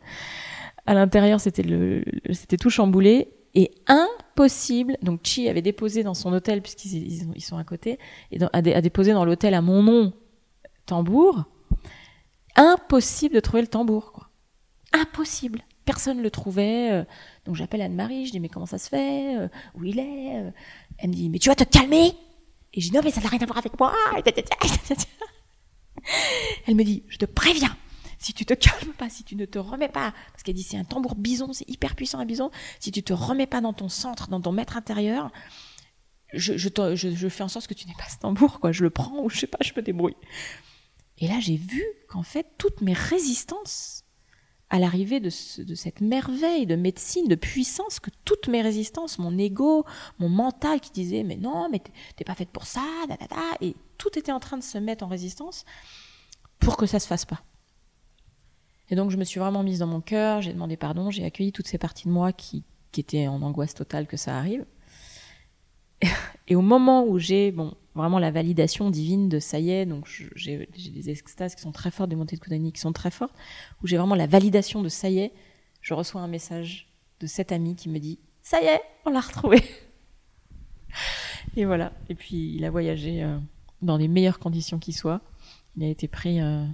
à l'intérieur, c'était le, c'était tout chamboulé et impossible. Donc Chi avait déposé dans son hôtel puisqu'ils ils, sont à côté et a déposé dans l'hôtel à mon nom tambour. Impossible de trouver le tambour, quoi. Impossible. Personne le trouvait. euh, Donc j'appelle Anne-Marie, je dis mais comment ça se fait Euh, Où il est Euh, Elle me dit mais tu vas te calmer Et je dis non mais ça n'a rien à voir avec moi. Elle me dit je te préviens. Si tu te calmes pas, si tu ne te remets pas, parce qu'elle dit c'est un tambour bison, c'est hyper puissant un bison, si tu te remets pas dans ton centre, dans ton maître intérieur, je, je fais en sorte que tu n'aies pas ce tambour, quoi. Je le prends ou je sais pas, je me débrouille. Et là, j'ai vu qu'en fait, toutes mes résistances à l'arrivée de, ce- de cette merveille de médecine, de puissance, que toutes mes résistances, mon ego, mon mental qui disait mais non, mais t'es- pas faite pour ça, et tout était en train de se mettre en résistance pour que ça se fasse pas. Et donc je me suis vraiment mise dans mon cœur, j'ai demandé pardon, j'ai accueilli toutes ces parties de moi qui, qui étaient en angoisse totale que ça arrive. Et au moment où j'ai bon vraiment la validation divine de ça y est, donc j'ai des extases qui sont très fortes, des montées de Kundalini qui sont très fortes, où j'ai vraiment la validation de ça y est, je reçois un message de cet ami qui me dit ça y est, on l'a retrouvé. Et voilà. Et puis il a voyagé euh, dans les meilleures conditions qui soient. Il a été pris euh,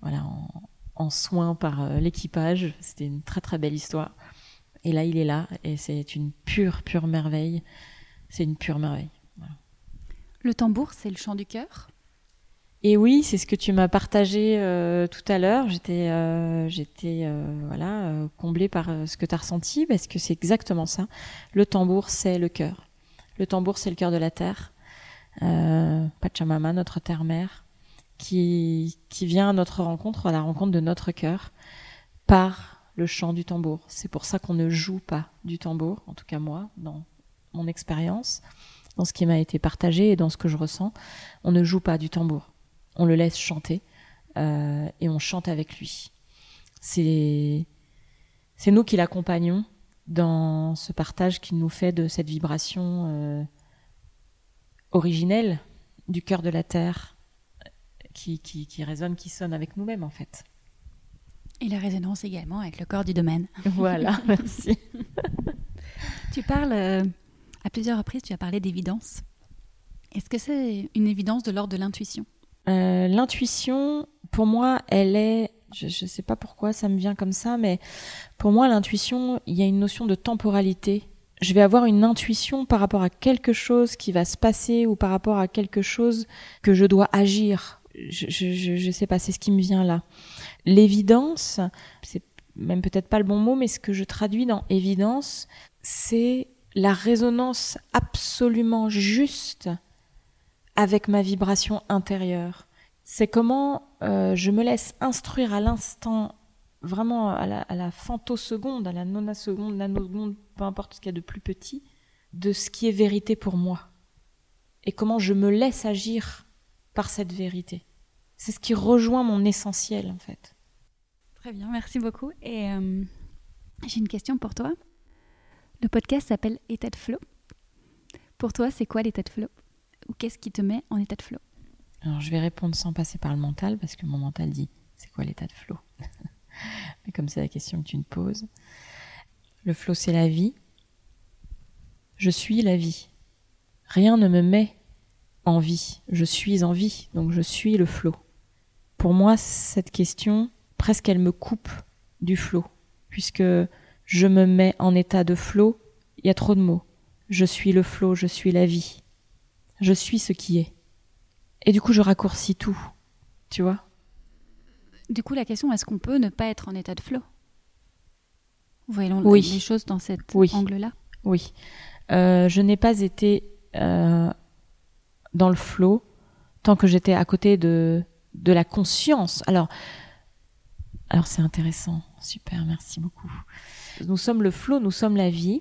voilà en, en soin par euh, l'équipage. C'était une très très belle histoire. Et là, il est là, et c'est une pure, pure merveille. C'est une pure merveille. Le tambour, c'est le chant du cœur? Et oui, c'est ce que tu m'as partagé euh, tout à l'heure. J'étais, euh, euh, voilà, comblée par ce que tu as ressenti, parce que c'est exactement ça. Le tambour, c'est le cœur. Le tambour, c'est le cœur de la terre. Pachamama, notre terre-mère, qui, qui vient à notre rencontre, à la rencontre de notre cœur, par le chant du tambour. C'est pour ça qu'on ne joue pas du tambour, en tout cas moi, dans mon expérience, dans ce qui m'a été partagé et dans ce que je ressens. On ne joue pas du tambour. On le laisse chanter euh, et on chante avec lui. C'est c'est nous qui l'accompagnons dans ce partage qu'il nous fait de cette vibration euh, originelle du cœur de la terre qui, qui, qui résonne, qui sonne avec nous-mêmes en fait. Et la résonance également avec le corps du domaine. Voilà, merci. tu parles, euh, à plusieurs reprises, tu as parlé d'évidence. Est-ce que c'est une évidence de l'ordre de l'intuition? Euh, L'intuition, pour moi, elle est, je ne sais pas pourquoi ça me vient comme ça, mais pour moi, l'intuition, il y a une notion de temporalité. Je vais avoir une intuition par rapport à quelque chose qui va se passer ou par rapport à quelque chose que je dois agir. Je ne sais pas, c'est ce qui me vient là. L'évidence, c'est même peut-être pas le bon mot, mais ce que je traduis dans évidence, c'est la résonance absolument juste avec ma vibration intérieure. C'est comment euh, je me laisse instruire à l'instant, vraiment à la, femtoseconde, à la nonaseconde, nanoseconde, peu importe ce qu'il y a de plus petit, de ce qui est vérité pour moi. Et comment je me laisse agir par cette vérité. C'est ce qui rejoint mon essentiel, en fait. Très bien, merci beaucoup. Et euh, j'ai une question pour toi. Le podcast s'appelle État de flow. Pour toi, c'est quoi l'état de flow? Ou qu'est-ce qui te met en état de flow? Alors, je vais répondre sans passer par le mental, parce que mon mental dit c'est quoi l'état de flow? Mais comme c'est la question que tu me poses, le flow, c'est la vie. Je suis la vie. Rien ne me met en vie. Je suis en vie, donc je suis le flot. Pour moi, cette question, presque elle me coupe du flot, puisque je me mets en état de flot, il y a trop de mots. Je suis le flot, je suis la vie. Je suis ce qui est. Et du coup, je raccourcis tout. Tu vois? Du coup, la question, est-ce qu'on peut ne pas être en état de flot? Voyons Oui. les choses dans cet Oui. angle-là. Oui. Euh, je n'ai pas été euh, dans le flot tant que j'étais à côté de, de la conscience. Alors, alors c'est intéressant. Super, merci beaucoup. Nous sommes le flot, nous sommes la vie,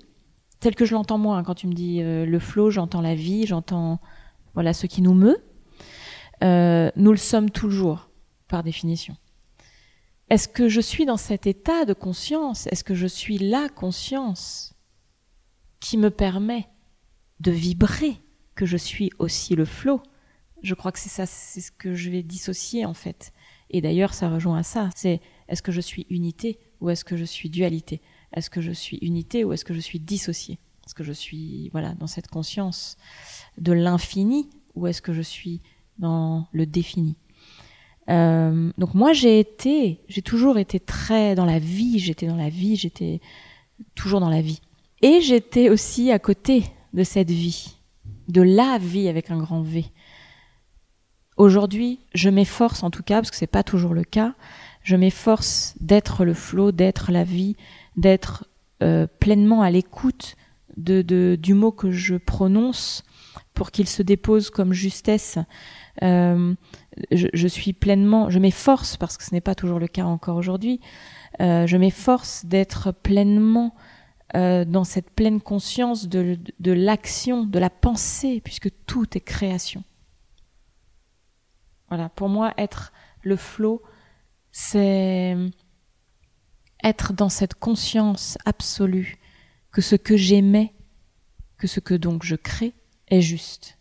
tel que je l'entends moi. hein. Quand tu me dis euh, le flot, j'entends la vie, j'entends voilà ce qui nous meut. Euh, nous le sommes toujours, par définition. Est-ce que je suis dans cet état de conscience? Est-ce que je suis la conscience qui me permet de vibrer que je suis aussi le flot? Je crois que c'est ça, c'est ce que je vais dissocier en fait. Et d'ailleurs, ça rejoint à ça. C'est est-ce que je suis unité ou est-ce que je suis dualité? Est-ce que je suis unité ou est-ce que je suis dissocié Est-ce que je suis voilà dans cette conscience de l'infini ou est-ce que je suis dans le défini? Euh, Donc moi, j'ai été, j'ai toujours été très dans la vie. J'étais dans la vie. J'étais toujours dans la vie. Et j'étais aussi à côté de cette vie, de la vie avec un grand V. Aujourd'hui, je m'efforce en tout cas, parce que c'est pas toujours le cas, je m'efforce d'être le flot, d'être la vie, d'être euh, pleinement à l'écoute de, du mot que je prononce pour qu'il se dépose comme justesse. Euh, je, suis pleinement, je m'efforce, parce que ce n'est pas toujours le cas encore aujourd'hui, euh, je m'efforce d'être pleinement dans cette pleine conscience de, de l'action, de la pensée, puisque tout est création. Voilà, pour moi, être le flot, c'est être dans cette conscience absolue que ce que j'aimais, que ce que donc je crée, est juste.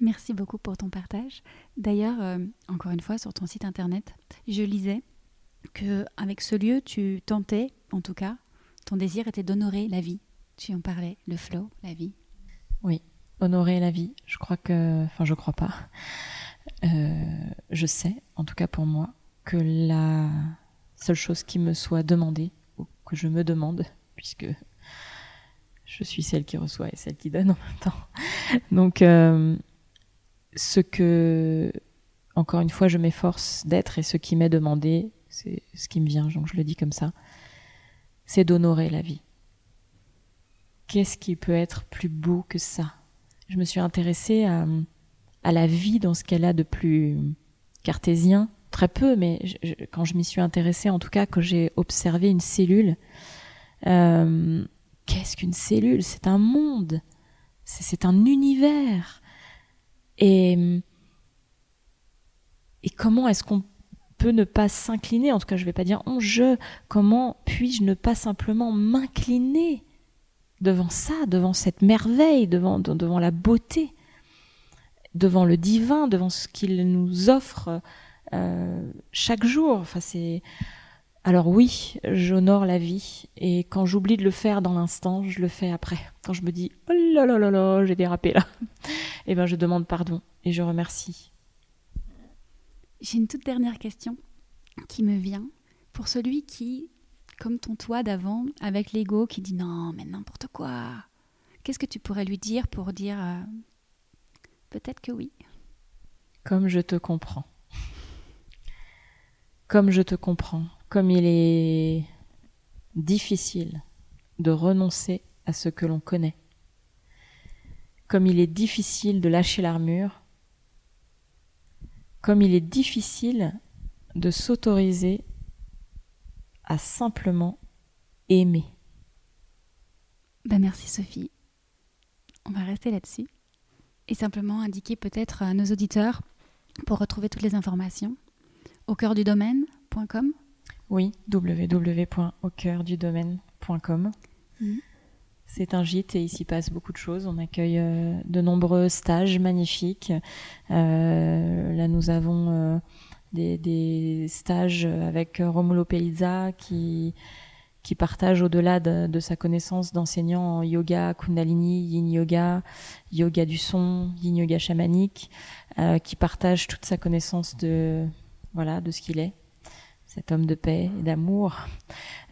Merci beaucoup pour ton partage. D'ailleurs, euh, encore une fois, sur ton site internet, je lisais que avec ce lieu, tu tentais, en tout cas, ton désir était d'honorer la vie. Tu en parlais, le flow, la vie. Honorer la vie, je crois que, enfin, je crois pas. Euh, je sais, en tout cas pour moi, que la seule chose qui me soit demandée, ou que je me demande, puisque je suis celle qui reçoit et celle qui donne en même temps. Donc, euh, ce que, encore une fois, je m'efforce d'être et ce qui m'est demandé, c'est ce qui me vient, donc je le dis comme ça, c'est d'honorer la vie. Qu'est-ce qui peut être plus beau que ça? Je me suis intéressée à, à la vie dans ce qu'elle a de plus cartésien, très peu, mais quand je m'y suis intéressée, en tout cas, que j'ai observé une cellule, euh, qu'est-ce qu'une cellule? C'est un monde, c'est un univers. Et, et comment est-ce qu'on peut ne pas s'incliner? En tout cas, je ne vais pas dire on, je. Comment puis-je ne pas simplement m'incliner devant ça, devant cette merveille, devant, devant la beauté, devant le divin, devant ce qu'il nous offre chaque jour. Enfin, c'est alors oui, j'honore la vie et quand j'oublie de le faire dans l'instant, je le fais après. Quand je me dis oh là là là là, j'ai dérapé là, eh ben je demande pardon et je remercie. J'ai une toute dernière question qui me vient pour celui qui, comme ton toi d'avant, avec l'ego qui dit non mais n'importe quoi. Qu'est-ce que tu pourrais lui dire pour dire euh, peut-être que oui? Comme je te comprends. Comme je te comprends comme il est difficile de renoncer à ce que l'on connaît, comme il est difficile de lâcher l'armure, comme il est difficile de s'autoriser à simplement aimer. Ben merci Sophie. On va rester là-dessus et simplement indiquer peut-être à nos auditeurs pour retrouver toutes les informations au cœur du domaine.com oui, www.aucoeurdudomaine.com. Mm. C'est un gîte et il s'y passe beaucoup de choses. On accueille euh, de nombreux stages magnifiques. Euh, là, nous avons euh, des, stages avec Romulo Pelizza qui, qui partage au-delà de, sa connaissance d'enseignant en yoga, kundalini, yin yoga, yoga du son, yin yoga chamanique, qui partage toute sa connaissance de, voilà, de ce qu'il est cet homme de paix et d'amour.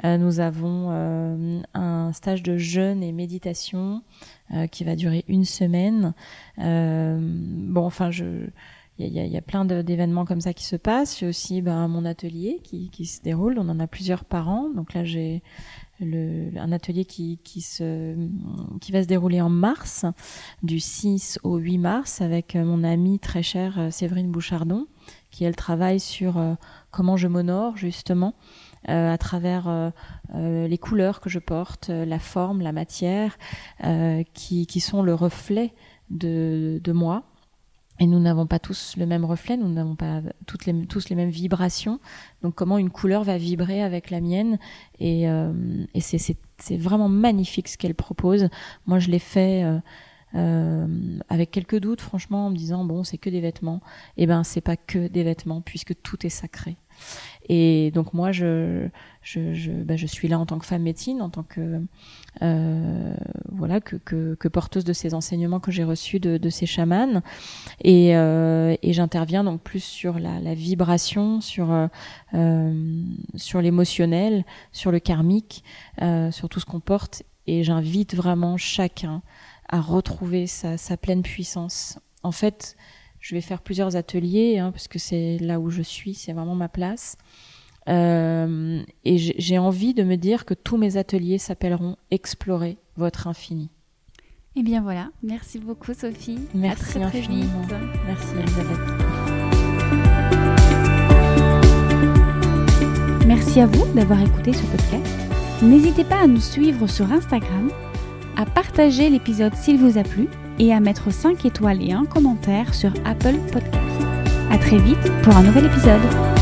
Euh, nous avons euh, un stage de jeûne et méditation euh, qui va durer une semaine. bon, enfin, il y, a plein d'événements comme ça qui se passent. J'ai aussi ben, mon atelier qui, se déroule. On en a plusieurs par an. Donc là, j'ai un atelier qui va se dérouler en mars, du 6 au 8 mars, avec mon amie très chère Séverine Bouchardon, qui elle travaille sur comment je m'honore justement euh, à travers euh, euh, les couleurs que je porte, la forme, la matière, qui, sont le reflet de, moi. Et nous n'avons pas tous le même reflet, nous n'avons pas toutes les, tous les mêmes vibrations. Donc comment une couleur va vibrer avec la mienne Et, c'est vraiment magnifique ce qu'elle propose. Moi, je l'ai fait euh, avec quelques doutes, franchement, en me disant bon, c'est que des vêtements. Eh ben, c'est pas que des vêtements, puisque tout est sacré. Et donc moi, je, je, je, ben, je suis là en tant que femme médecine, en tant que euh, voilà que, que, porteuse de ces enseignements que j'ai reçus de, ces chamans, et, euh, et j'interviens donc plus sur la, vibration, sur euh, sur l'émotionnel, sur le karmique, euh, sur tout ce qu'on porte, et j'invite vraiment chacun à retrouver sa, sa, pleine puissance. En fait, je vais faire plusieurs ateliers hein, parce que c'est là où je suis, c'est vraiment ma place. Euh, et j'ai envie de me dire que tous mes ateliers s'appelleront Explorer votre infini. Et eh bien voilà, merci beaucoup Sophie. Merci à très, Très vite. Merci Elisabeth. Merci à vous d'avoir écouté ce podcast. N'hésitez pas à nous suivre sur Instagram à partager l'épisode s'il vous a plu et à mettre 5 étoiles et un commentaire sur Apple Podcast. À très vite pour un nouvel épisode.